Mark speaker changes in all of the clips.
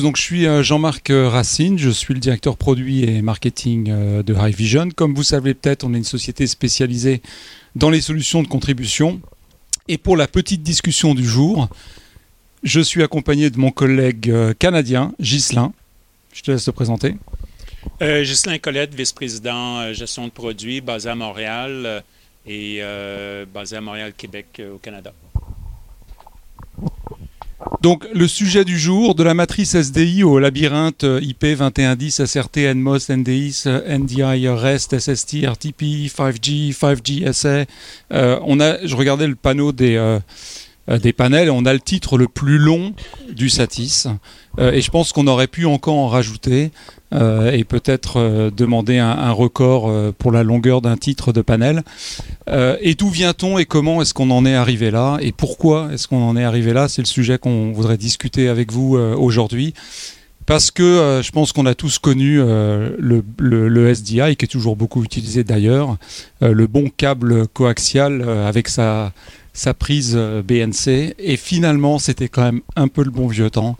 Speaker 1: Donc, je suis euh, Jean-Marc euh, Racine, je suis le directeur produit et marketing euh, de High Vision. Comme vous savez peut-être, on est une société spécialisée dans les solutions de contribution. Et pour la petite discussion du jour, je suis accompagné de mon collègue canadien, Ghislain. Je te laisse te présenter.
Speaker 2: Euh, Colette, vice-président gestion de produits basé à Montréal et basé à Montréal, Québec, au Canada.
Speaker 1: Donc le sujet du jour, de la matrice SDI au labyrinthe IP 2110, SRT, NMOS, NDIS, NDI, REST, SST, RTP, 5G, 5G SA. Euh, on a, je regardais le panneau des, euh, euh, des panels on a le titre le plus long du Satis. et je pense qu'on aurait pu encore en rajouter. Euh, et peut-être euh, demander un, record euh, pour la longueur d'un titre de panel. et d'où vient-on et comment est-ce qu'on en est arrivé là? Et pourquoi est-ce qu'on en est arrivé là? C'est le sujet qu'on voudrait discuter avec vous aujourd'hui. Parce que je pense qu'on a tous connu le, le, SDI, qui est toujours beaucoup utilisé d'ailleurs, le bon câble coaxial avec sa, sa prise euh, BNC. Et finalement, c'était quand même un peu le bon vieux temps.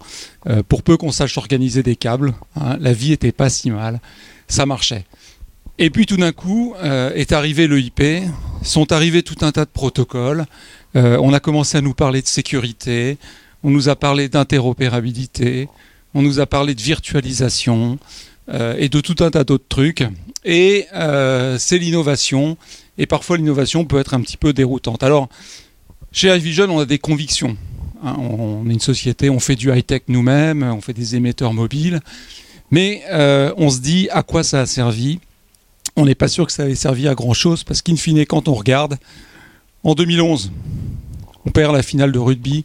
Speaker 1: Euh, pour peu qu'on sache organiser des câbles, hein, la vie était pas si mal. Ça marchait. Et puis tout d'un coup euh, est arrivé le IP, sont arrivés tout un tas de protocoles. on a commencé à nous parler de sécurité, on nous a parlé d'interopérabilité, on nous a parlé de virtualisation et de tout un tas d'autres trucs. Et c'est l'innovation. Et parfois l'innovation peut être un petit peu déroutante. Alors, chez iVision, on a des convictions. Hein, on est une société, on fait du high-tech nous-mêmes, on fait des émetteurs mobiles, mais euh, on se dit à quoi ça a servi. On n'est pas sûr que ça ait servi à grand-chose, parce qu'in fine, quand on regarde, en 2011, on perd la finale de rugby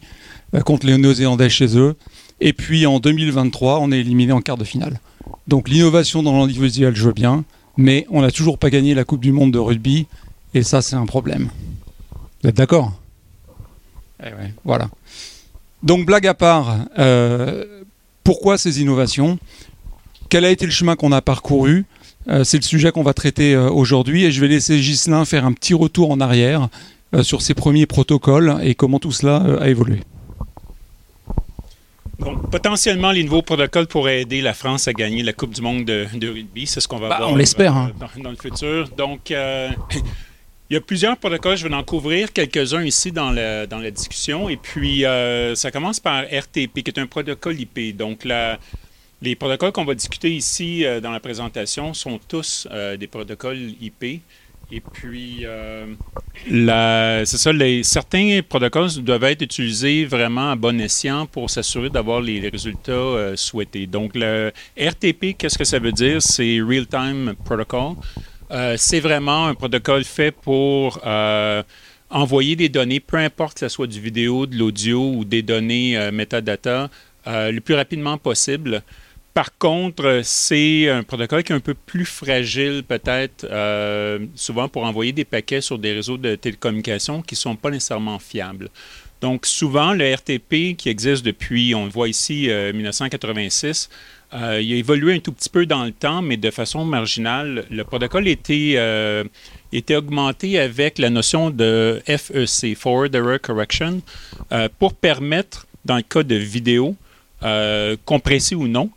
Speaker 1: euh, contre les Néo-Zélandais chez eux, et puis en 2023, on est éliminé en quart de finale. Donc l'innovation dans l'individuel, je veux bien, mais on n'a toujours pas gagné la Coupe du Monde de rugby, et ça, c'est un problème. Vous êtes d'accord? Eh voilà. Donc, blague à part, euh, pourquoi ces innovations? Quel a été le chemin qu'on a parcouru? Euh, C'est le sujet qu'on va traiter euh, aujourd'hui et je vais laisser Ghislain faire un petit retour en arrière sur ses premiers protocoles et comment tout cela a évolué.
Speaker 2: Donc, potentiellement, les nouveaux protocoles pourraient aider la France à gagner la Coupe du Monde de, rugby. C'est ce qu'on va
Speaker 1: bah,
Speaker 2: voir
Speaker 1: on l'espère, hein.
Speaker 2: dans, le futur. Donc, Il y a plusieurs protocoles, je vais en couvrir quelques-uns ici dans la, discussion. Et puis, euh, ça commence par RTP, qui est un protocole IP. Donc, les protocoles qu'on va discuter ici euh, dans la présentation sont tous euh, des protocoles IP. Et puis, c'est ça, certains protocoles doivent être utilisés vraiment à bon escient pour s'assurer d'avoir les, les, résultats souhaités. Donc, le RTP, qu'est-ce que ça veut dire? C'est Real Time Protocol. Euh, c'est vraiment un protocole fait pour euh, envoyer des données, peu importe que ce soit du vidéo, de l'audio ou des données euh, metadata, le plus rapidement possible. Par contre, c'est un protocole qui est un peu plus fragile peut-être, souvent pour envoyer des paquets sur des réseaux de télécommunications qui ne sont pas nécessairement fiables. Donc souvent, le RTP qui existe depuis, on le voit ici, 1986, euh, il a évolué un tout petit peu dans le temps, mais de façon marginale. Le protocole était, euh, était augmenté avec la notion de FEC, Forward Error Correction, euh, pour permettre, dans le cas de vidéo, compressée ou non,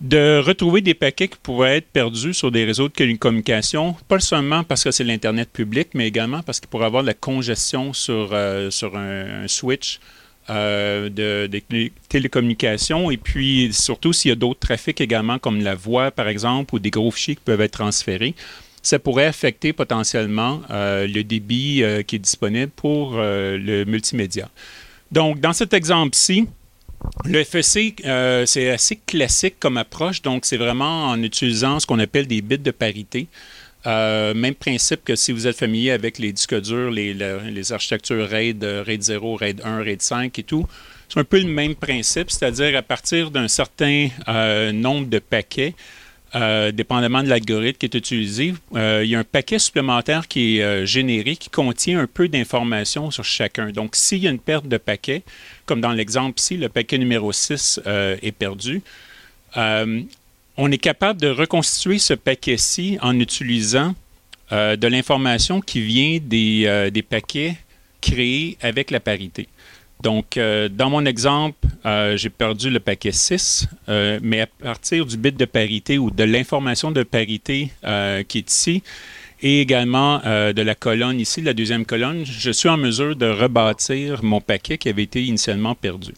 Speaker 2: de retrouver des paquets qui pourraient être perdus sur des réseaux de communication, pas seulement parce que c'est l'Internet public, mais également parce qu'il pourrait avoir de la congestion sur un switch euh, de, télécommunications et puis surtout s'il y a d'autres trafics également comme la voix par exemple ou des gros fichiers qui peuvent être transférés, ça pourrait affecter potentiellement euh, le débit euh, qui est disponible pour le multimédia. Donc dans cet exemple-ci, le FEC, c'est assez classique comme approche, donc c'est vraiment en utilisant ce qu'on appelle des bits de parité. Euh, même principe que si vous êtes familier avec les disques durs, les, architectures RAID, euh, RAID 0, RAID 1, RAID 5 et tout, c'est un peu le même principe, c'est-à-dire à partir d'un certain euh, nombre de paquets, dépendamment de l'algorithme qui est utilisé, il y a un paquet supplémentaire qui est généré qui contient un peu d'informations sur chacun. Donc, s'il y a une perte de paquet, comme dans l'exemple ici, le paquet numéro 6 est perdu, on est capable de reconstituer ce paquet-ci en utilisant euh, de l'information qui vient des, euh, des, paquets créés avec la parité. Donc, dans mon exemple, j'ai perdu le paquet 6, mais à partir du bit de parité ou de l'information de parité qui est ici, et également de la colonne ici, la deuxième colonne, je suis en mesure de rebâtir mon paquet qui avait été initialement perdu.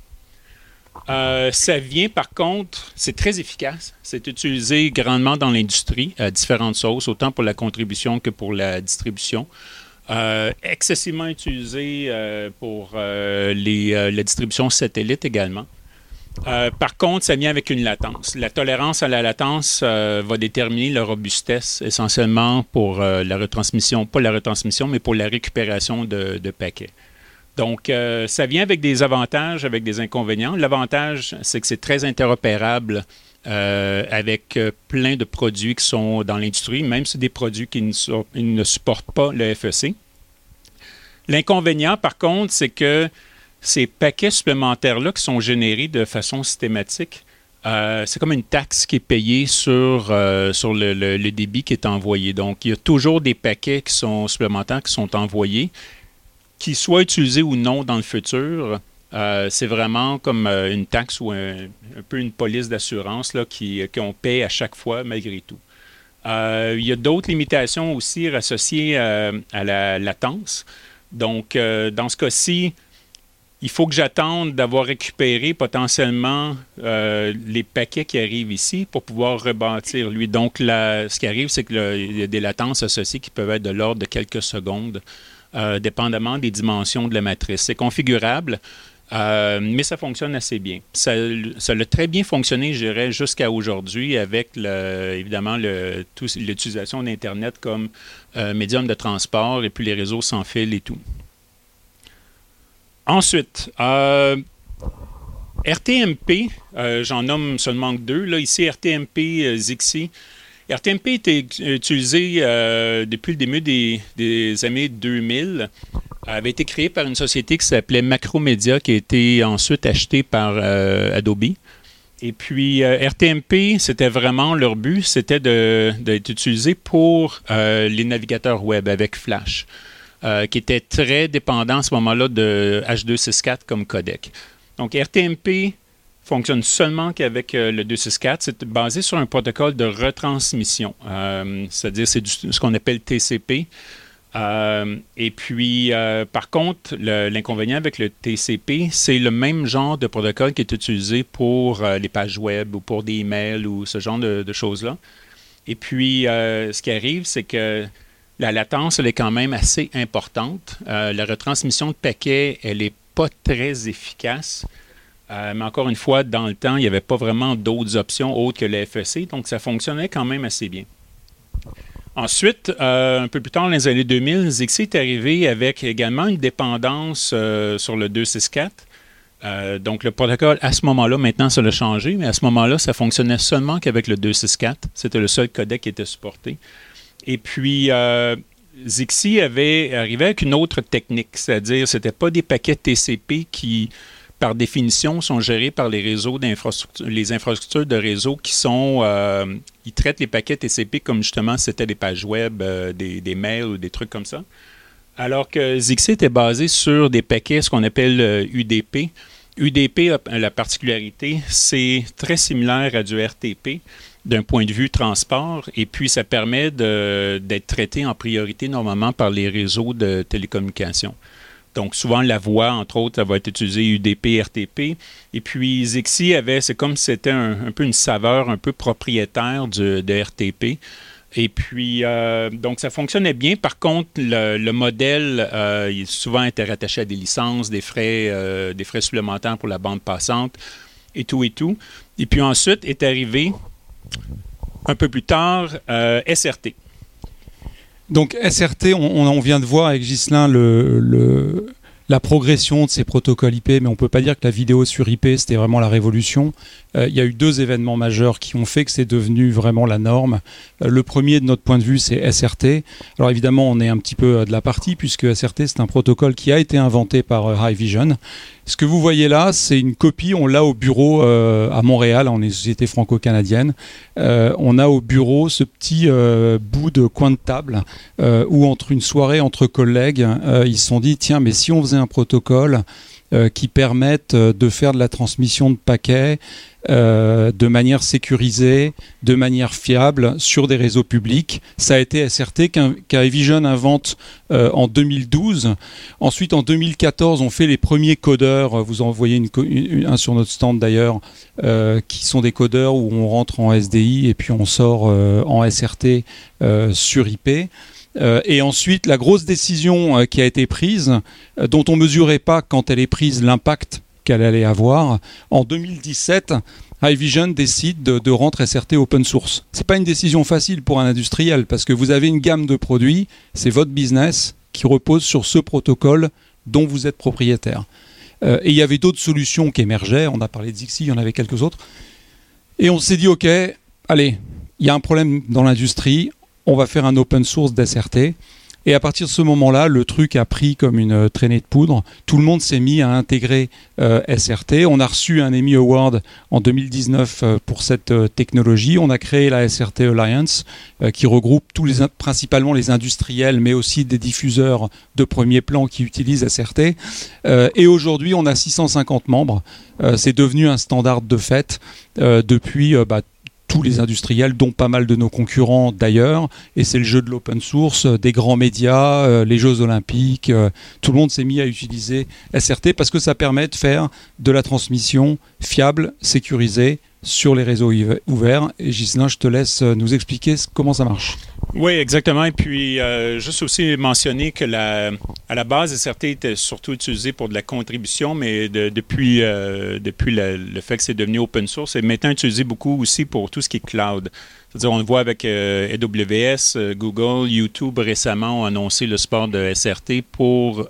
Speaker 2: Euh, ça vient par contre, c'est très efficace. C'est utilisé grandement dans l'industrie à différentes sources, autant pour la contribution que pour la distribution. Euh, excessivement utilisé euh, pour les, la distribution satellite également. par contre, ça vient avec une latence. La tolérance à la latence va déterminer la robustesse essentiellement pour la retransmission, pas la retransmission, mais pour la récupération de paquets. Donc, euh, ça vient avec des avantages, avec des inconvénients. L'avantage, c'est que c'est très interopérable euh, avec euh, plein de produits qui sont dans l'industrie, même si c'est des produits qui ne, supportent pas le FEC. L'inconvénient, par contre, c'est que ces paquets supplémentaires-là qui sont générés de façon systématique, c'est comme une taxe qui est payée sur, sur le, le, débit qui est envoyé. Donc, il y a toujours des paquets qui sont supplémentaires qui sont envoyés qu'il soit utilisé ou non dans le futur, euh, c'est vraiment comme euh, une taxe ou un, peu une police d'assurance qu'on paie à chaque fois malgré tout. Euh, il y a d'autres limitations aussi associées à la latence. Donc, dans ce cas-ci, il faut que j'attende d'avoir récupéré potentiellement les paquets qui arrivent ici pour pouvoir rebâtir lui. Donc, ce qui arrive, c'est qu'il y a des latences associées qui peuvent être de l'ordre de quelques secondes. Euh, dépendamment des dimensions de la matrice. C'est configurable. Euh, mais ça fonctionne assez bien. Ça, ça a très bien fonctionné, je dirais, jusqu'à aujourd'hui avec évidemment l'utilisation d'Internet comme euh, médium de transport et puis les réseaux sans fil et tout. Ensuite, RTMP, j'en nomme seulement deux. Là, ici, RTMP Zixi. RTMP était utilisé euh, depuis le début des, années 2000 avait été créé par une société qui s'appelait Macromedia, qui a été ensuite achetée par euh, Adobe. Et puis, euh, RTMP, c'était vraiment leur but, c'était d'être utilisé pour les navigateurs web avec Flash, qui était très dépendant à ce moment-là de H264 comme codec. Donc, RTMP fonctionne seulement qu'avec euh, le 264. C'est basé sur un protocole de retransmission, euh, c'est-à-dire c'est ce qu'on appelle TCP. Euh, et puis, par contre, l'inconvénient avec le TCP, c'est le même genre de protocole qui est utilisé pour les pages web ou pour des emails ou ce genre de, de choses-là. Et puis, ce qui arrive, c'est que la latence, elle est quand même assez importante. la retransmission de paquets, elle n'est pas très efficace. Euh, mais encore une fois, dans le temps, il n'y avait pas vraiment d'autres options autres que le FEC, donc ça fonctionnait quand même assez bien. Ensuite, euh, un peu plus tard, dans les années 2000, Zixi est arrivé avec également une dépendance euh, sur le 264. donc, le protocole, à ce moment-là, maintenant, ça l'a changé, mais à ce moment-là, ça fonctionnait seulement qu'avec le 264. C'était le seul codec qui était supporté. Et puis, Zixi avait arrivé avec une autre technique, c'est-à-dire, ce n'était pas des paquets TCP qui par définition, sont gérés par les réseaux les infrastructures de réseau qui sont, euh, ils traitent les paquets TCP comme justement c'était des pages web, euh, des, mails ou des trucs comme ça. Alors que Zixi était basé sur des paquets, ce qu'on appelle UDP. Euh, UDP, la particularité, c'est très similaire à du RTP d'un point de vue transport, et puis ça permet d'être traité en priorité normalement par les réseaux de télécommunications. Donc, souvent, la voix, entre autres, va être utilisée UDP, RTP. Et puis, Zixi avait, c'est comme si c'était un, peu une saveur un peu propriétaire de RTP. Et puis, euh, donc, ça fonctionnait bien. Par contre, le, modèle, euh, il souvent été rattaché à des licences, des frais, euh, des frais supplémentaires pour la bande passante et tout et tout. Et puis ensuite est arrivé, un peu plus tard, SRT.
Speaker 1: Donc SRT, on, vient de voir avec Ghislain le, la progression de ces protocoles IP, mais on ne peut pas dire que la vidéo sur IP, c'était vraiment la révolution. Euh, il y a eu deux événements majeurs qui ont fait que c'est devenu vraiment la norme. Euh, le premier, de notre point de vue, c'est SRT. Alors évidemment, on est un petit peu de la partie, puisque SRT, c'est un protocole qui a été inventé par euh, Hikvision. Ce que vous voyez là, c'est une copie, on l'a au bureau à Montréal, on est société franco-canadienne. on a au bureau ce petit bout de coin de table où entre une soirée entre collègues, ils se sont dit, tiens, mais si on faisait un protocole qui permettent de faire de la transmission de paquets de manière sécurisée, de manière fiable sur des réseaux publics. Ça a été SRT qu'Evision invente en 2012. Ensuite, en 2014, on fait les premiers codeurs. Vous en voyez un sur notre stand d'ailleurs, qui sont des codeurs où on rentre en SDI et puis on sort en SRT sur IP. Euh, et ensuite, la grosse décision euh, qui a été prise, euh, dont on ne mesurait pas quand elle est prise l'impact qu'elle allait avoir, en 2017, Vision décide de, rentrer SRT open source. Ce n'est pas une décision facile pour un industriel parce que vous avez une gamme de produits, c'est votre business qui repose sur ce protocole dont vous êtes propriétaire. et il y avait d'autres solutions qui émergeaient, on a parlé de Zixi, il y en avait quelques autres. Et on s'est dit, OK, allez, il y a un problème dans l'industrie, on va faire un open source d'SRT. Et à partir de ce moment-là, le truc a pris comme une euh, traînée de poudre. Tout le monde s'est mis à intégrer euh, SRT. On a reçu un Emmy Award en 2019 euh, pour cette technologie. On a créé la SRT Alliance qui regroupe principalement les industriels, mais aussi des diffuseurs de premier plan qui utilisent SRT. et aujourd'hui, on a 650 membres. C'est devenu un standard de fait depuis bah, tous les industriels, dont pas mal de nos concurrents d'ailleurs. Et c'est le jeu de l'open source, euh, des grands médias, euh, les Jeux olympiques. Euh, tout le monde s'est mis à utiliser SRT parce que ça permet de faire de la transmission fiable, sécurisée sur les réseaux ouverts. Et Gislain, je te laisse nous expliquer comment ça marche.
Speaker 2: Oui, exactement. Et puis, euh, juste aussi mentionner que la, à la base, SRT était surtout utilisé pour de la contribution, mais depuis, euh, depuis le fait que c'est devenu open source, c'est maintenant utilisé beaucoup aussi pour tout ce qui est cloud. C'est-à-dire, on le voit avec euh, AWS, Google, YouTube récemment ont annoncé le support de SRT pour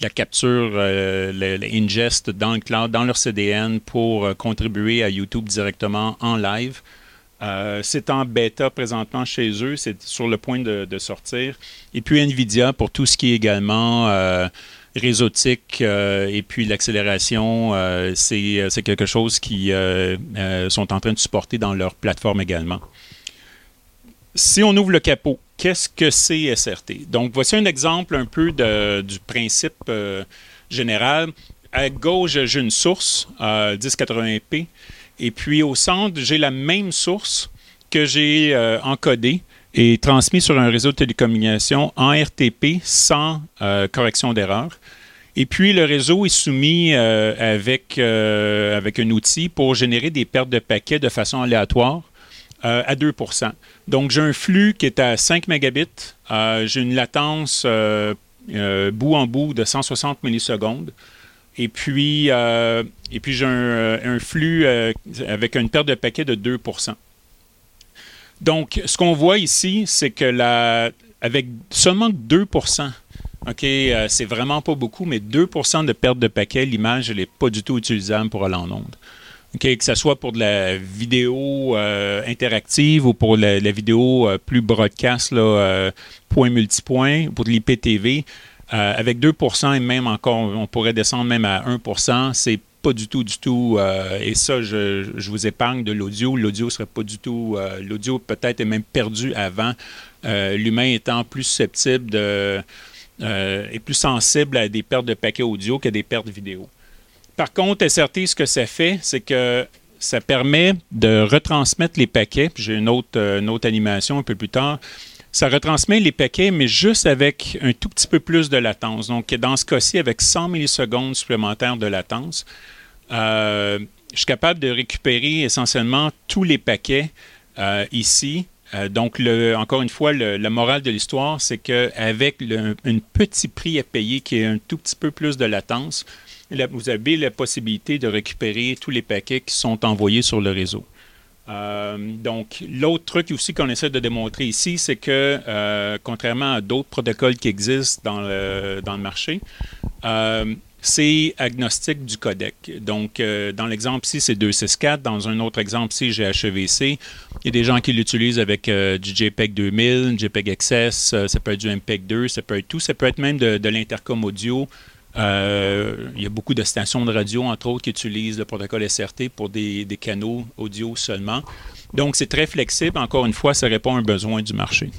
Speaker 2: la capture, l'ingest dans le cloud, dans leur CDN pour contribuer à YouTube directement en live. Euh, c'est en bêta présentement chez eux, c'est sur le point de, sortir. Et puis Nvidia pour tout ce qui est également euh, réseautique euh, et puis l'accélération, c'est quelque chose qui sont en train de supporter dans leur plateforme également. Si on ouvre le capot, qu'est-ce que c'est SRT? Donc voici un exemple un peu du principe général. À gauche, j'ai une source 1080p. Et puis au centre, j'ai la même source que j'ai euh, encodée et transmise sur un réseau de télécommunications en RTP sans euh, correction d'erreur. Et puis, le réseau est soumis euh, avec, avec un outil pour générer des pertes de paquets de façon aléatoire à 2% Donc, j'ai un flux qui est à 5 mégabits. j'ai une latence bout en bout de 160 millisecondes. Et puis, euh, j'ai un, euh, flux euh, avec une perte de paquets de 2% Donc, ce qu'on voit ici, c'est que avec seulement 2% OK, c'est vraiment pas beaucoup, mais 2% de perte de paquets, l'image, n'est pas du tout utilisable pour aller en onde. Que ce soit pour de la vidéo interactive ou pour la, vidéo plus broadcast, là, point multipoint, pour de l'IPTV, euh, avec 2% et même encore, on pourrait descendre même à 1% c'est pas du tout, du tout, euh, et ça, je, vous épargne de l'audio. L'audio serait pas du tout, euh, l'audio peut-être est même perdu avant, l'humain étant plus susceptible de, et plus sensible à des pertes de paquets audio qu'à des pertes vidéo. Par contre, SRT, ce que ça fait, c'est que ça permet de retransmettre les paquets. J'ai une autre, une autre animation un peu plus tard ça retransmet les paquets, mais juste avec un tout petit peu plus de latence. Donc, dans ce cas-ci, avec 100 millisecondes supplémentaires de latence, euh, je suis capable de récupérer essentiellement tous les paquets euh, ici. Euh, donc, encore une fois, la morale de l'histoire, c'est qu'avec un petit prix à payer qui est un tout petit peu plus de latence, vous avez la possibilité de récupérer tous les paquets qui sont envoyés sur le réseau. Euh, donc, l'autre truc aussi qu'on essaie de démontrer ici, c'est que, euh, contrairement à d'autres protocoles qui existent dans le, marché, euh, c'est agnostique du codec. Donc, dans l'exemple ici, c'est 264. Dans un autre exemple ici, j'ai HEVC. Il y a des gens qui l'utilisent avec du JPEG 2000, JPEG XS, ça peut être du MPEG 2, ça peut être tout. Ça peut être même de, de l'intercom audio. Euh, il y a beaucoup de stations de radio, entre autres, qui utilisent le protocole SRT pour des, canaux audio seulement. Donc, c'est très flexible. Encore une fois, ça répond à un besoin du marché.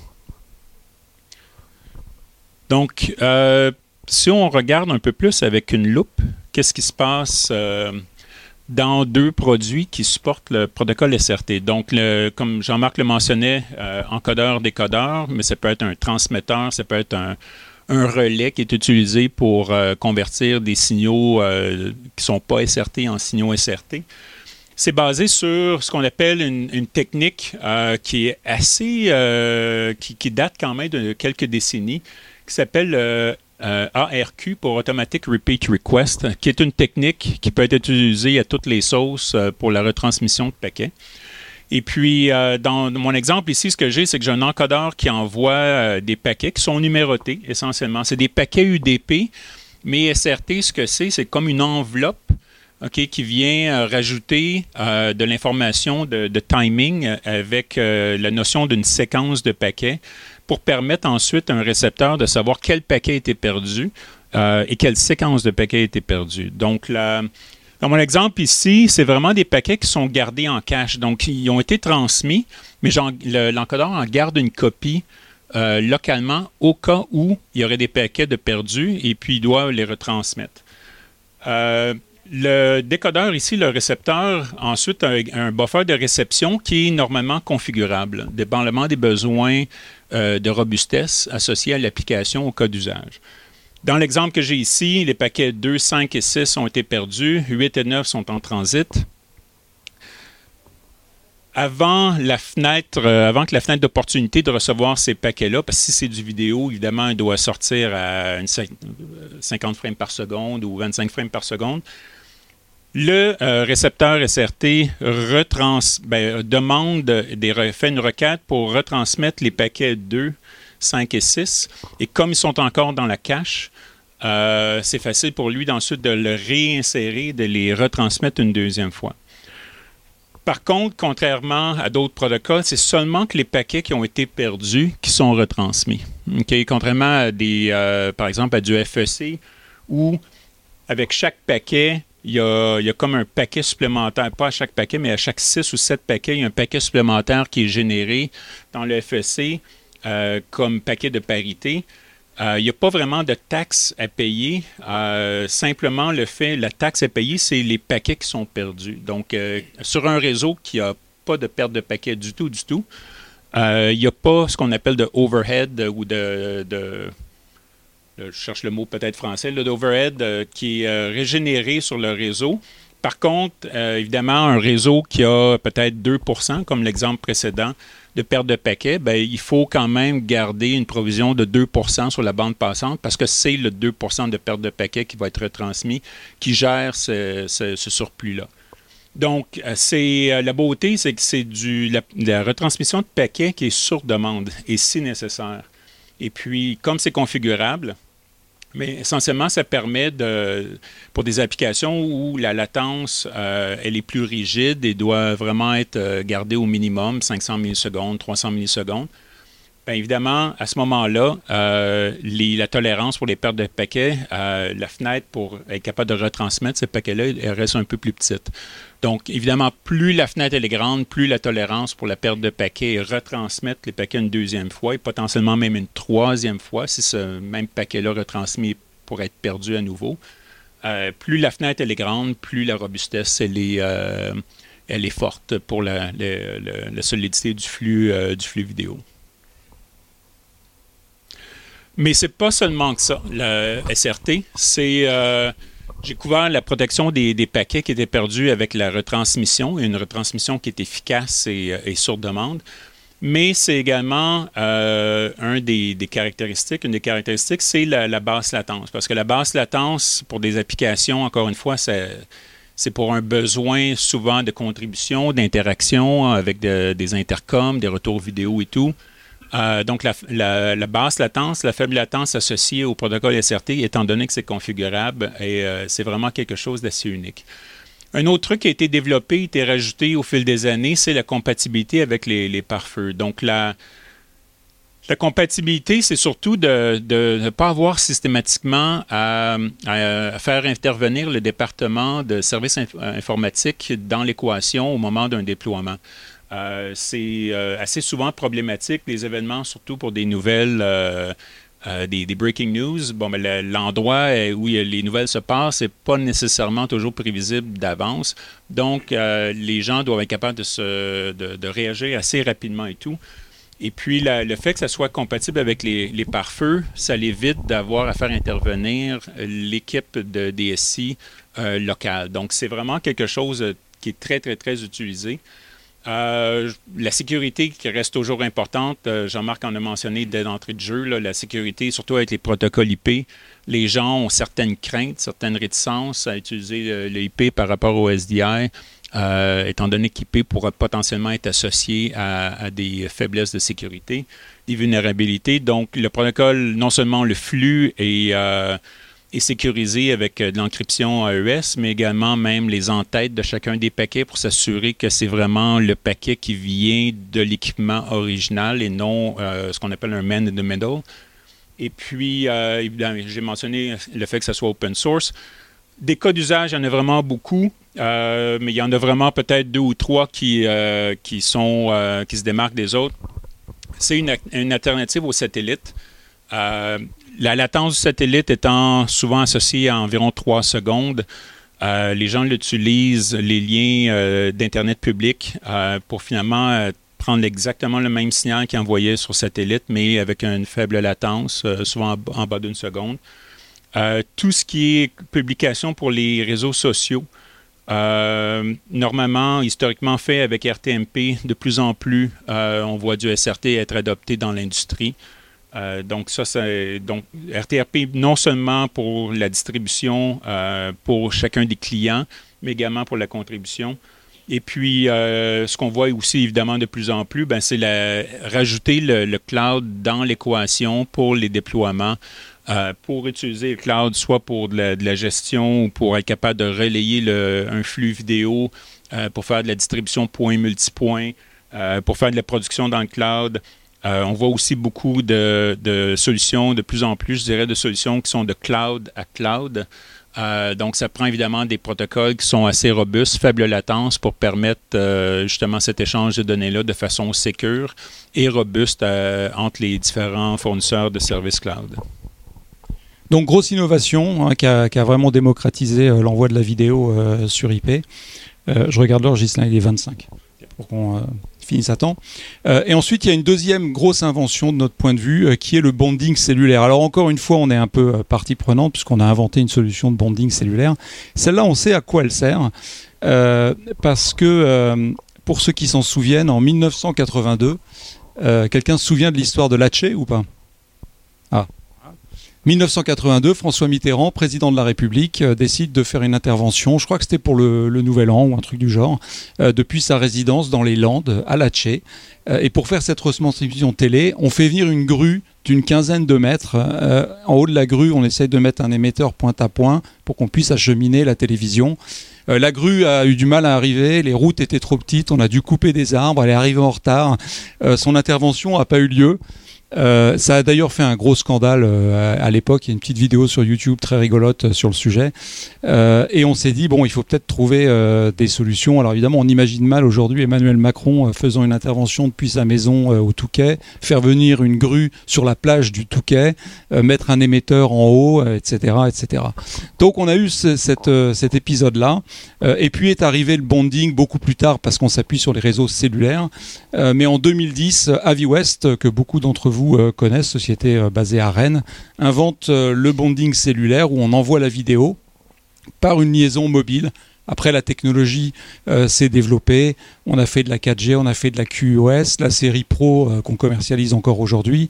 Speaker 2: Donc, euh, si on regarde un peu plus avec une loupe, qu'est-ce qui se passe dans deux produits qui supportent le protocole SRT. Donc, comme Jean-Marc le mentionnait, encodeur-décodeur, mais ça peut être un transmetteur, ça peut être un, relais qui est utilisé pour convertir des signaux qui ne sont pas SRT en signaux SRT. C'est basé sur ce qu'on appelle une, technique euh, qui est assez, euh, qui, date quand même de quelques décennies, qui s'appelle euh, ARQ pour Automatic Repeat Request, qui est une technique qui peut être utilisée à toutes les sauces pour la retransmission de paquets. Et puis, dans mon exemple ici, ce que j'ai, c'est que j'ai un encodeur qui envoie des paquets qui sont numérotés essentiellement. C'est des paquets UDP, mais SRT, ce que c'est, c'est comme une enveloppe qui vient euh, rajouter euh, de l'information de, timing euh, avec la notion d'une séquence de paquets pour permettre ensuite à un récepteur de savoir quel paquet a été perdu et quelle séquence de paquets a été perdu. Donc, dans mon exemple ici, c'est vraiment des paquets qui sont gardés en cache. Donc, ils ont été transmis, mais l'encodeur en garde une copie localement au cas où il y aurait des paquets de perdus et puis il doit les retransmettre. Le décodeur ici, le récepteur, ensuite un buffer de réception qui est normalement configurable, dépendamment des besoins euh, de robustesse associés à l'application au cas d'usage. Dans l'exemple que j'ai ici, les paquets 2, 5 et 6 ont été perdus, 8 et 9 sont en transit. Avant la fenêtre, euh, avant que la fenêtre d'opportunité de recevoir ces paquets-là, parce que si c'est du vidéo, évidemment, il doit sortir à 50 euh, frames par seconde ou 25 frames par seconde. Le euh, récepteur SRT ben, demande des, fait une requête pour retransmettre les paquets 2, 5 et 6. Et comme ils sont encore dans la cache, euh, c'est facile pour lui ensuite de le réinsérer, de les retransmettre une deuxième fois. Par contre, contrairement à d'autres protocoles, c'est seulement que les paquets qui ont été perdus qui sont retransmis. Contrairement à des, euh, par exemple, à du FEC, où avec chaque paquet, il y, a, comme un paquet supplémentaire, pas à chaque paquet, mais à chaque 6 ou 7 paquets, il y a un paquet supplémentaire qui est généré dans le FEC euh, comme paquet de parité. Euh, il n'y a pas vraiment de taxe à payer. Euh, simplement, le fait, la taxe à payer, c'est les paquets qui sont perdus. Donc, sur un réseau qui n'a pas de perte de paquets du tout, du tout, il n'y a pas ce qu'on appelle de overhead ou de je cherche le mot peut-être français, d'overhead euh, qui est euh, régénéré sur le réseau. Par contre, euh, évidemment, un réseau qui a peut-être 2% comme l'exemple précédent, de perte de paquets, ben, il faut quand même garder une provision de 2% sur la bande passante parce que c'est le 2% de perte de paquets qui va être retransmis qui gère ce, surplus-là. Donc, c'est la beauté, c'est que c'est du la, retransmission de paquets qui est sur demande et si nécessaire. Et puis, comme c'est configurable, mais essentiellement, ça permet de, pour des applications où la latence, euh, elle est plus rigide et doit vraiment être euh, gardée au minimum, 500 millisecondes, 300 millisecondes. Bien évidemment, à ce moment-là, euh, la tolérance pour les pertes de paquets, la fenêtre pour être capable de retransmettre ces paquets-là, elle reste un peu plus petite. Donc, évidemment, plus la fenêtre est grande, plus la tolérance pour la perte de paquets et retransmettre les paquets une deuxième fois et potentiellement même une troisième fois si ce même paquet-là retransmis pour être perdu à nouveau. Euh, plus la fenêtre est grande, plus la robustesse elle est, euh, forte pour la, solidité du flux, euh, du flux vidéo. Mais c'est pas seulement que ça, le SRT, c'est j'ai couvert la protection des, paquets qui étaient perdus avec la retransmission, une retransmission qui est efficace et, euh, sur demande. Mais c'est également euh, un des, caractéristiques, une des caractéristiques, c'est la, basse latence. Parce que la basse latence, pour des applications, encore une fois, c'est pour un besoin souvent de contribution, d'interaction avec des intercoms, des retours vidéo et tout. Euh, donc, la, basse latence, la faible latence associée au protocole SRT, étant donné que c'est configurable, et euh, c'est vraiment quelque chose d'assez unique. Un autre truc qui a été développé, été rajouté au fil des années, c'est la compatibilité avec les, pare-feux. Donc, la, compatibilité, c'est surtout de ne pas avoir systématiquement à, faire intervenir le département de services informatiques dans l'équation au moment d'un déploiement. Euh, c'est euh, assez souvent problématique, les événements, surtout pour des nouvelles, euh, des, breaking news, bon, ben, l'endroit où les nouvelles se passent n'est pas nécessairement toujours prévisible d'avance. Donc, les gens doivent être capables de, réagir assez rapidement et tout. Et puis, le fait que ça soit compatible avec les, les pare-feux, ça l'évite d'avoir à faire intervenir l'équipe de DSI locale. Donc, c'est vraiment quelque chose qui est très, très, très utilisé. Euh, la sécurité qui reste toujours importante, euh, Jean-Marc en a mentionné dès l'entrée de jeu, la sécurité, surtout avec les protocoles IP. Les gens ont certaines craintes, certaines réticences à utiliser le, IP par rapport au SDI, euh, étant donné qu'IP pourrait potentiellement être associé à, des faiblesses de sécurité, des vulnérabilités. Donc, le protocole, non seulement le flux et et sécurisé avec euh, de l'encryption AES, mais également même les entêtes de chacun des paquets pour s'assurer que c'est vraiment le paquet qui vient de l'équipement original et non euh, ce qu'on appelle un man in the middle. Et puis, euh, j'ai mentionné le fait que ça soit open source. Des cas d'usage, il y en a vraiment beaucoup, mais il y en a vraiment peut-être deux ou trois qui, qui, sont, qui se démarquent des autres. C'est une, alternative au satellite. La latence du satellite étant souvent associée à environ 3 secondes, euh, les gens l'utilisent, les liens euh, d'Internet public, euh, pour finalement prendre exactement le même signal qu'ils envoyaient sur satellite, mais avec une faible latence, souvent en, bas d'une seconde. tout ce qui est publication pour les réseaux sociaux, normalement, historiquement fait avec RTMP, de plus en plus, on voit du SRT être adopté dans l'industrie. Euh, donc, ça, c'est donc RTRP non seulement pour la distribution euh, pour chacun des clients, mais également pour la contribution. Et puis, euh, ce qu'on voit aussi évidemment de plus en plus, ben, c'est rajouter le, cloud dans l'équation pour les déploiements, pour utiliser le cloud soit pour de la, gestion ou pour être capable de relayer un flux vidéo, pour faire de la distribution point multipoint, pour faire de la production dans le cloud. Euh, on voit aussi beaucoup de, solutions, de plus en plus, je dirais, de solutions qui sont de cloud à cloud. Euh, donc, ça prend évidemment des protocoles qui sont assez robustes, faible latence pour permettre euh, justement cet échange de données-là de façon sécure et robuste entre les différents fournisseurs de services cloud.
Speaker 1: Donc, grosse innovation hein, qui, a, vraiment démocratisé l'envoi de la vidéo sur IP. je regarde l'heure, il est 25 pour qu'on à temps. Euh, et ensuite, il y a une deuxième grosse invention de notre point de vue, euh, qui est le bonding cellulaire. Alors encore une fois, on est un peu euh, partie prenante puisqu'on a inventé une solution de bonding cellulaire. Celle-là, on sait à quoi elle sert, parce que pour ceux qui s'en souviennent, en 1982, quelqu'un se souvient de l'histoire de Latché ou pas? Ah. 1982, François Mitterrand, président de la République, euh, décide de faire une intervention, je crois que c'était pour le, Nouvel An ou un truc du genre, euh, depuis sa résidence dans les Landes, à Latché. Euh, et pour faire cette retransmission télé, on fait venir une grue d'une quinzaine de mètres. en haut de la grue, on essaye de mettre un émetteur point à point pour qu'on puisse acheminer la télévision. la grue a eu du mal à arriver, les routes étaient trop petites, on a dû couper des arbres, elle est arrivée en retard. son intervention n'a pas eu lieu. Euh, ça a d'ailleurs fait un gros scandale euh, à, l'époque. Il y a une petite vidéo sur YouTube très rigolote euh, sur le sujet. et on s'est dit, bon, il faut peut-être trouver des solutions. Alors évidemment, on imagine mal aujourd'hui Emmanuel Macron faisant une intervention depuis sa maison au Touquet, faire venir une grue sur la plage du Touquet, mettre un émetteur en haut, etc., etc. Donc on a eu cet épisode-là. et puis est arrivé le bonding beaucoup plus tard parce qu'on s'appuie sur les réseaux cellulaires. mais en 2010, AviWest, que beaucoup d'entre vous vous euh, connaissent, société euh, basée à Rennes, invente euh, le bonding cellulaire où on envoie la vidéo par une liaison mobile. Après, la technologie s'est développée. On a fait de la 4G, on a fait de la QoS, la série Pro qu'on commercialise encore aujourd'hui.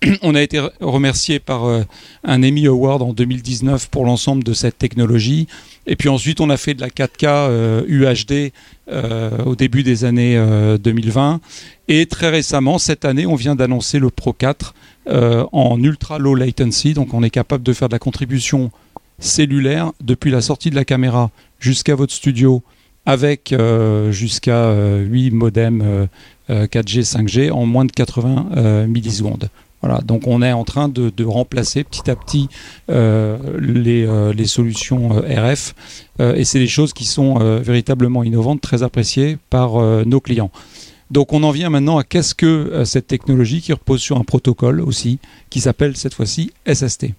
Speaker 1: On a été remercié par un Emmy Award en 2019 pour l'ensemble de cette technologie. Et puis ensuite, on a fait de la 4K UHD au début des années 2020. Et très récemment, cette année, on vient d'annoncer le Pro 4 euh, en ultra low latency. Donc on est capable de faire de la contribution cellulaire depuis la sortie de la caméra jusqu'à votre studio avec euh, jusqu'à 8 euh, modems 4G, 5G en moins de 80 millisecondes. Voilà, donc on est en train de, remplacer petit à petit les, les, solutions RF et c'est des choses qui sont véritablement innovantes, très appréciées par nos clients. Donc on en vient maintenant à qu'est-ce que cette technologie qui repose sur un protocole aussi, qui s'appelle cette fois-ci SST.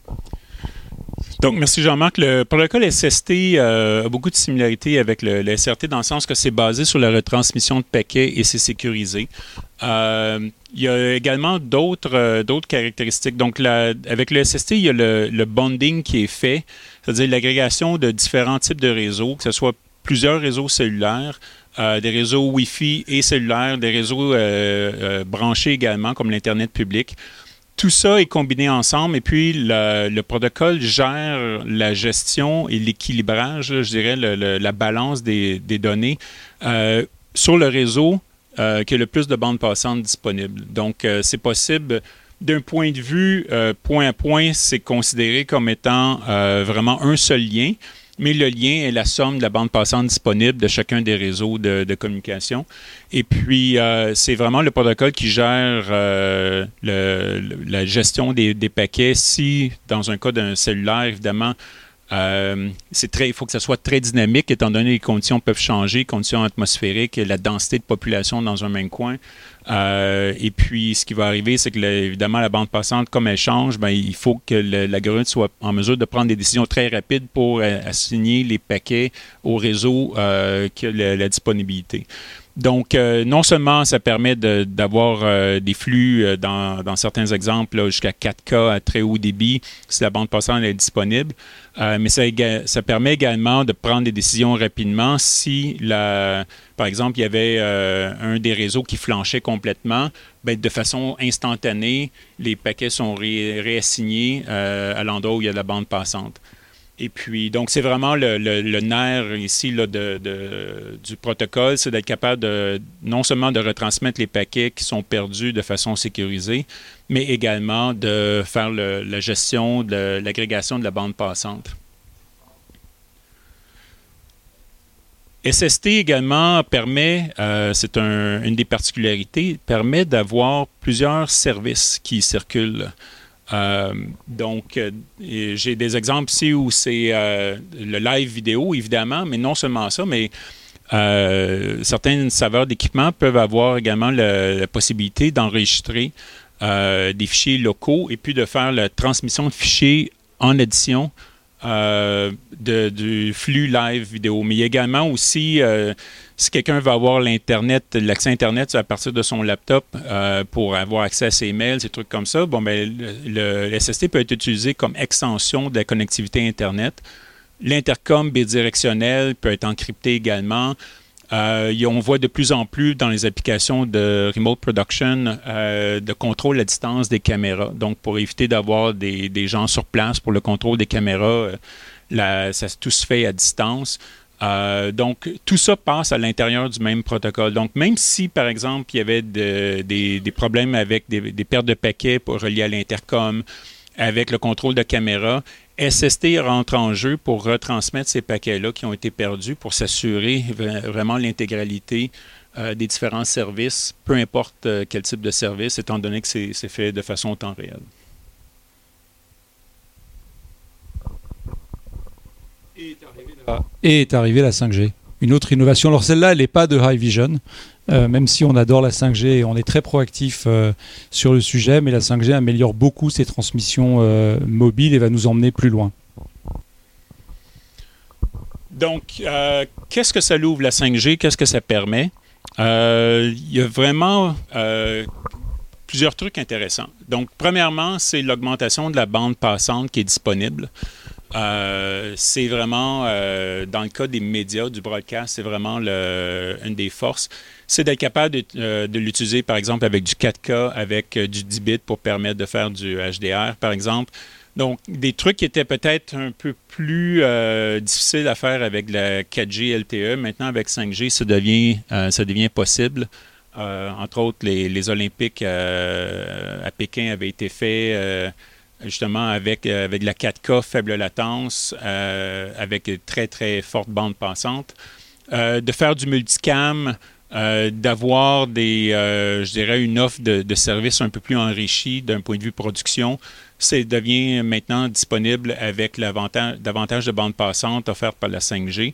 Speaker 2: Donc, merci Jean-Marc. Le protocole SST euh, a beaucoup de similarités avec le, SRT dans le sens que c'est basé sur la retransmission de paquets et c'est sécurisé. Euh, il y a également d'autres euh, d'autres caractéristiques. Donc, avec le SST, il y a le, bonding qui est fait, c'est-à-dire l'agrégation de différents types de réseaux, que ce soit plusieurs réseaux cellulaires, des réseaux Wi-Fi et cellulaires, des réseaux branchés également, comme l'Internet public tout ça est combiné ensemble et puis le, protocole gère la gestion et l'équilibrage, je dirais, la balance des, données euh, sur le réseau euh, qui a le plus de bandes passantes disponibles. Donc, euh, c'est possible. D'un point de vue point à point, c'est considéré comme étant vraiment un seul lien mais le lien est la somme de la bande passante disponible de chacun des réseaux de, communication. Et puis, euh, c'est vraiment le protocole qui gère euh, la gestion des, paquets. Si, dans un cas d'un cellulaire, évidemment, euh, il faut que ça soit très dynamique, étant donné que les conditions peuvent changer, conditions atmosphériques, la densité de population dans un même coin. Euh, et puis, ce qui va arriver, c'est que, évidemment, la bande passante, comme elle change, ben, il faut que l'algorithme soit en mesure de prendre des décisions très rapides pour euh, assigner les paquets au réseau euh, la disponibilité. Donc, euh, non seulement ça permet d'avoir des flux dans, certains exemples jusqu'à 4K à très haut débit si la bande passante est disponible, mais ça, permet également de prendre des décisions rapidement si, la, par exemple, il y avait un des réseaux qui flanchait complètement. Ben, de façon instantanée, les paquets sont réassignés à l'endroit où il y a la bande passante. Et puis, donc, c'est vraiment le, nerf ici là, du protocole, c'est d'être capable non seulement de retransmettre les paquets qui sont perdus de façon sécurisée, mais également de faire la gestion de l'agrégation de la bande passante. SST également permet, euh, c'est une des particularités, permet d'avoir plusieurs services qui circulent. Euh, donc, euh, j'ai des exemples ici où c'est le live vidéo, évidemment, mais non seulement ça, mais certains saveurs d'équipement peuvent avoir également la, possibilité d'enregistrer des fichiers locaux et puis de faire la transmission de fichiers en édition du flux live vidéo. Mais également aussi si quelqu'un veut avoir l'Internet, l'accès Internet à partir de son laptop euh, pour avoir accès à ses mails, ces trucs comme ça, bon, ben, le, SST peut être utilisé comme extension de la connectivité Internet. L'intercom bidirectionnel peut être encrypté également. Euh, on voit de plus en plus dans les applications de remote production euh, de contrôle à distance des caméras. Donc, pour éviter d'avoir des, gens sur place pour le contrôle des caméras, ça, tout se fait à distance. Euh, donc, tout ça passe à l'intérieur du même protocole. Donc, même si, par exemple, il y avait des, problèmes avec des, pertes de paquets pour relier à l'intercom, avec le contrôle de caméra, SST rentre en jeu pour retransmettre ces paquets-là qui ont été perdus pour s'assurer vraiment l'intégralité euh, des différents services, peu importe euh, quel type de service, étant donné que c'est fait de façon temps réel.
Speaker 1: Et est arrivée la 5G. Une autre innovation. Alors celle-là, elle n'est pas de High Vision, euh, même si on adore la 5G et on est très proactif euh, sur le sujet, mais la 5G améliore beaucoup ses transmissions euh, mobiles et va nous emmener plus loin.
Speaker 2: Donc, qu'est-ce que ça l'ouvre la 5G Qu'est-ce que ça permet? Il y a vraiment plusieurs trucs intéressants. Donc, premièrement, c'est l'augmentation de la bande passante qui est disponible. C'est vraiment, dans le cas des médias, du broadcast, c'est vraiment une des forces. C'est d'être capable de, euh, l'utiliser, par exemple, avec du 4K, avec du 10 bits pour permettre de faire du HDR, par exemple. Donc, des trucs qui étaient peut-être un peu plus difficiles à faire avec la 4G LTE, maintenant avec 5G, ça devient, ça devient possible. entre autres, les, les Olympiques à Pékin avaient été faits justement avec, euh, avec la 4K faible latence, euh, avec très très forte bande passante, euh, de faire du multicam, d'avoir des, je dirais, une offre de, services un peu plus enrichie d'un point de vue production, c'est devient maintenant disponible avec davantage de bande passante offerte par la 5G.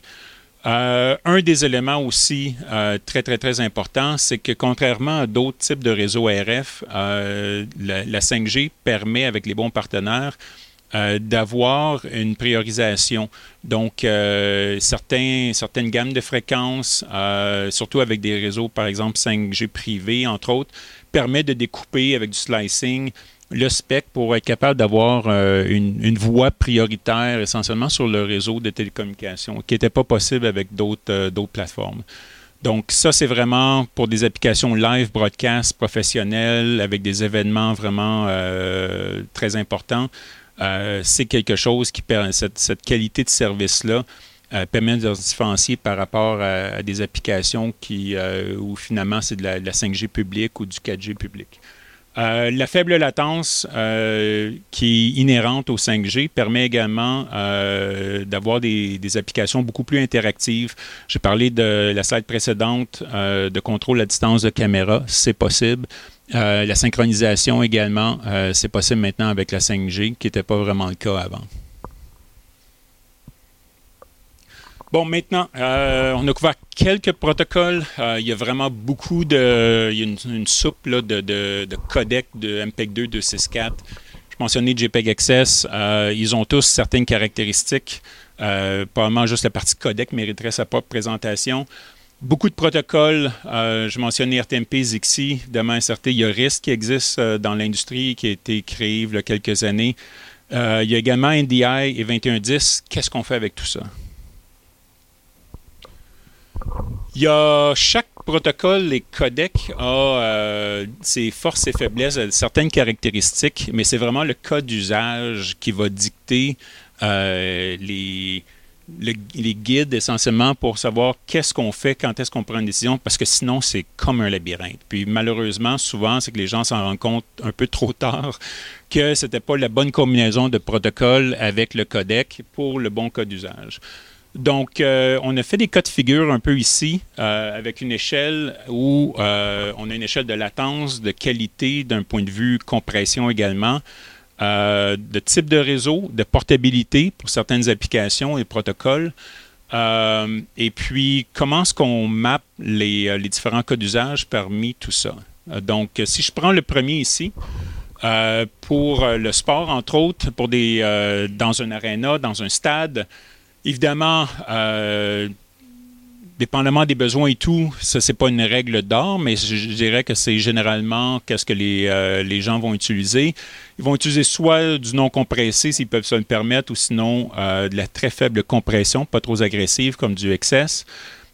Speaker 2: Euh, un des éléments aussi euh, très, très, très important, c'est que contrairement à d'autres types de réseaux RF, euh, la, 5G permet, avec les bons partenaires, d'avoir une priorisation. Donc, certains, certaines gammes de fréquences, surtout avec des réseaux, par exemple 5G privés, entre autres, permet de découper avec du slicing le spec pour être capable d'avoir euh, une, voie prioritaire essentiellement sur le réseau de télécommunications, qui n'était pas possible avec euh, d'autres plateformes. Donc ça, c'est vraiment pour des applications live, broadcast, professionnelles, avec des événements vraiment euh, très importants. C'est quelque chose qui permet, cette, qualité de service-là permet de se différencier par rapport à, des applications qui, où finalement c'est de la, de la 5G publique ou du 4G public. Euh, la faible latence euh, qui est inhérente au 5G permet également euh, d'avoir des, applications beaucoup plus interactives. J'ai parlé de la slide précédente de contrôle à distance de caméra, c'est possible. La synchronisation également, c'est possible maintenant avec la 5G, qui n'était pas vraiment le cas avant. Bon, maintenant, euh, on a couvert quelques protocoles. Euh, il y a vraiment beaucoup de. Il y a une, soupe de, de, de, codecs de MPEG 2, 264. Je mentionnais JPEG. Euh, ils ont tous certaines caractéristiques. probablement juste la partie codec mériterait sa propre présentation. Beaucoup de protocoles. je mentionnais RTMP, Zixi. Demain, certain, il y a RISC qui existe dans l'industrie, qui a été créé il y a quelques années. il y a également NDI et 2110. Qu'est-ce qu'on fait avec tout ça? Il y a chaque protocole, les codecs, a euh, ses forces et faiblesses, certaines caractéristiques, mais c'est vraiment le cas d'usage qui va dicter euh, les, les guides essentiellement pour savoir qu'est-ce qu'on fait, quand est-ce qu'on prend une décision, parce que sinon, c'est comme un labyrinthe. Puis malheureusement, souvent, c'est que les gens s'en rendent compte un peu trop tard que ce n'était pas la bonne combinaison de protocoles avec le codec pour le bon cas d'usage. Donc, euh, on a fait des cas de figure un peu ici, euh, avec une échelle où euh, on a une échelle de latence, de qualité d'un point de vue compression également, de type de réseau, de portabilité pour certaines applications et protocoles. et puis, comment est-ce qu'on mappe les, différents cas d'usage parmi tout ça? donc, si je prends le premier ici, pour le sport, entre autres, pour des, dans un aréna, dans un stade, Évidemment, euh, dépendamment des besoins et tout, ça, c'est pas une règle d'or, mais je, dirais que c'est généralement qu'est-ce que les, euh, les, gens vont utiliser. Ils vont utiliser soit du non compressé s'ils peuvent se le permettre, ou sinon euh, de la très faible compression, pas trop agressive comme du XS.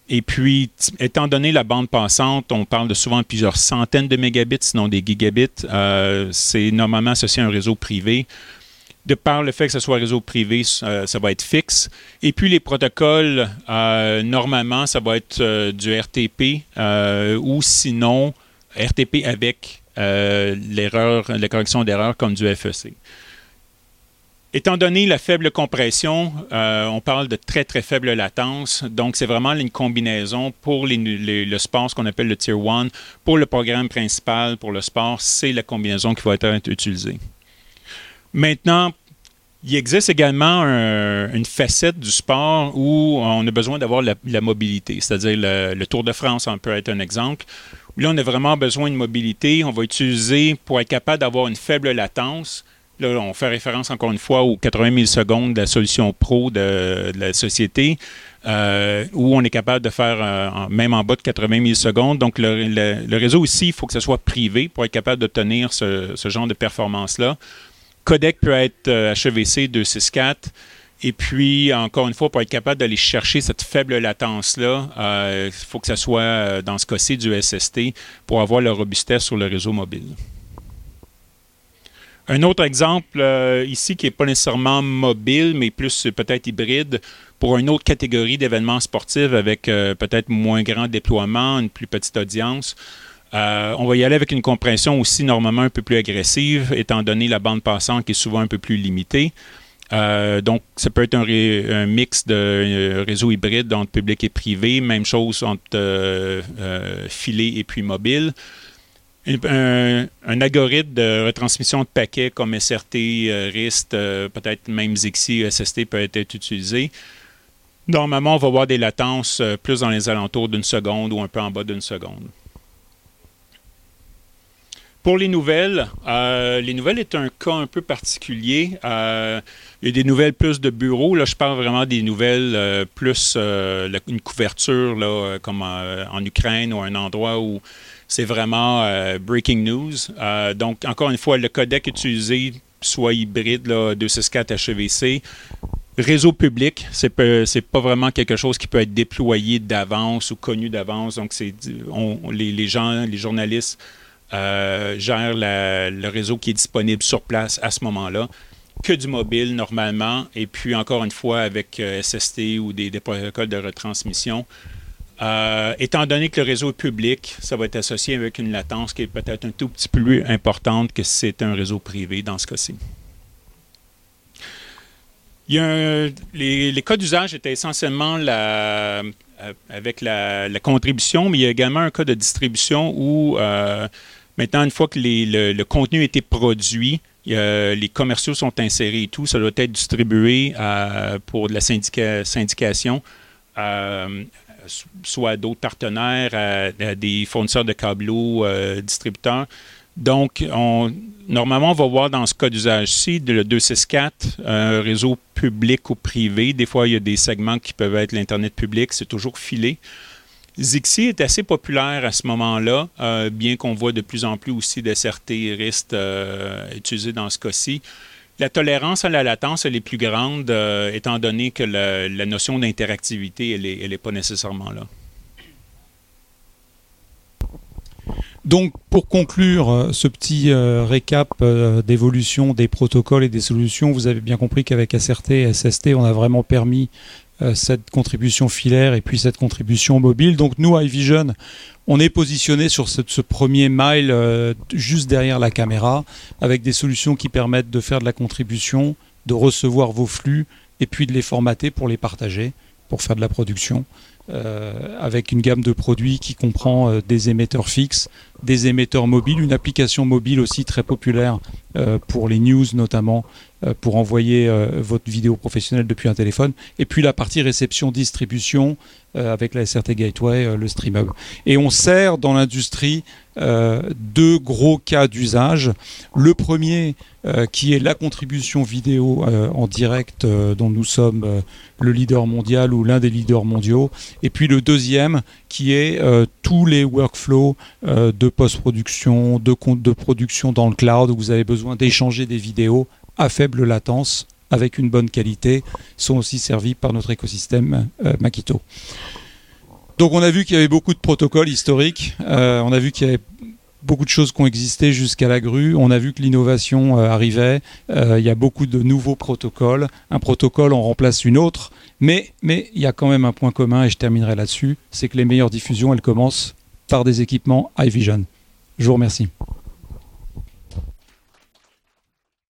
Speaker 2: Et puis, étant donné la bande passante, on parle de souvent plusieurs centaines de mégabits, sinon des gigabits. c'est normalement associé à un réseau privé de par le fait que ce soit réseau privé, ça, va être fixe. Et puis les protocoles, euh, normalement, ça va être euh, du RTP euh, ou sinon RTP avec l'erreur, la correction d'erreur comme du FEC. Étant donné la faible compression, on parle de très très faible latence. Donc, c'est vraiment une combinaison pour le sport, ce qu'on appelle le Tier 1. Pour le programme principal, pour le sport, c'est la combinaison qui va être utilisée. Maintenant, il existe également une facette du sport où on a besoin d'avoir la, mobilité, c'est-à-dire le, Tour de France, on peut être un exemple. Là, on a vraiment besoin de mobilité. On va utiliser, pour être capable d'avoir une faible latence, là, on fait référence encore une fois aux 80 000 secondes de la solution pro de, la société, euh, où on est capable de faire euh, même en bas de 80 000 secondes. Donc, le, réseau ici, il faut que ce soit privé pour être capable d'obtenir ce genre de performance-là codec peut être HEVC euh, 264. Et puis, encore une fois, pour être capable d'aller chercher cette faible latence-là, euh, il faut que ce soit, euh, dans ce cas-ci, du SST pour avoir la robustesse sur le réseau mobile. Un autre exemple ici qui n'est pas nécessairement mobile, mais plus peut-être hybride, pour une autre catégorie d'événements sportifs avec peut-être moins grand déploiement, une plus petite audience. Euh, on va y aller avec une compression aussi normalement un peu plus agressive, étant donné la bande passante qui est souvent un peu plus limitée. Euh, donc, ça peut être un, mix de euh, réseau hybride entre public et privé, même chose entre filet et puis mobile. Un, algorithme de retransmission de paquets comme SRT, RIST, peut-être même Zixi, SST peut être utilisé. Normalement, on va voir des latences plus dans les alentours d'une seconde ou un peu en bas d'une seconde. Pour les nouvelles, euh, les nouvelles est un cas un peu particulier. Euh, il y a des nouvelles plus de bureaux. Là, je parle vraiment des nouvelles euh, plus une couverture là, comme en Ukraine ou un endroit où c'est vraiment breaking news. donc, encore une fois, le codec utilisé, soit hybride, là, 264 HEVC, réseau public, c'est pas, pas vraiment quelque chose qui peut être déployé d'avance ou connu d'avance. Donc, c'est les gens, les journalistes euh, gère le réseau qui est disponible sur place à ce moment-là que du mobile normalement, et puis encore une fois avec euh, SST ou des, protocoles de retransmission. Euh, étant donné que le réseau est public, ça va être associé avec une latence qui est peut-être un tout petit peu plus importante que si c'est un réseau privé dans ce cas-ci. A les, cas d'usage étaient essentiellement avec la, contribution, mais il y a également un cas de distribution où Maintenant, une fois que le, contenu a été produit, les commerciaux sont insérés et tout, ça doit être distribué euh, pour de la syndication, euh, soit à d'autres partenaires, à, des fournisseurs de câbleaux, euh, distributeurs. Donc, on, normalement, on va voir dans ce cas d'usage-ci, le 264, un réseau public ou privé. Des fois, il y a des segments qui peuvent être l'Internet public, c'est toujours filé. Zixi est assez populaire à ce moment-là, euh, bien qu'on voit de plus en plus aussi des RT euh, utilisés dans ce cas-ci. La tolérance à la latence, elle est plus grande, euh, étant donné que la, notion d'interactivité, elle n'est pas nécessairement là.
Speaker 1: Donc, pour conclure ce petit récap d'évolution des protocoles et des solutions, vous avez bien compris qu'avec SRT et SST, on a vraiment permis cette contribution filaire et puis cette contribution mobile. Donc nous, iVision, on est positionné sur ce, premier mile euh, juste derrière la caméra avec des solutions qui permettent de faire de la contribution, de recevoir vos flux et puis de les formater pour les partager, pour faire de la production. Euh, avec une gamme de produits qui comprend des émetteurs fixes, des émetteurs mobiles, une application mobile aussi très populaire pour les news notamment, euh, pour envoyer euh, votre vidéo professionnelle depuis un téléphone. Et puis la partie réception-distribution euh, avec la SRT Gateway, le StreamHub. Et on sert dans l'industrie deux gros cas d'usage. Le premier, qui est la contribution vidéo en direct dont nous sommes le leader mondial ou l'un des leaders mondiaux. Et puis le deuxième, qui est tous les workflows de post-production, de, de production dans le cloud, où vous avez besoin d'échanger des vidéos à faible latence avec une bonne qualité sont aussi servis par notre écosystème euh, Makito. Donc on a vu qu'il y avait beaucoup de protocoles historiques, euh, on a vu qu'il y avait beaucoup de choses qui ont existé jusqu'à la grue, on a vu que l'innovation euh, arrivait, il y a beaucoup de nouveaux protocoles, un protocole en remplace une autre, mais, mais il y a quand même un point commun, et je terminerai là-dessus, c'est que les meilleures diffusions, elles commencent par des équipements iVision. Je vous remercie.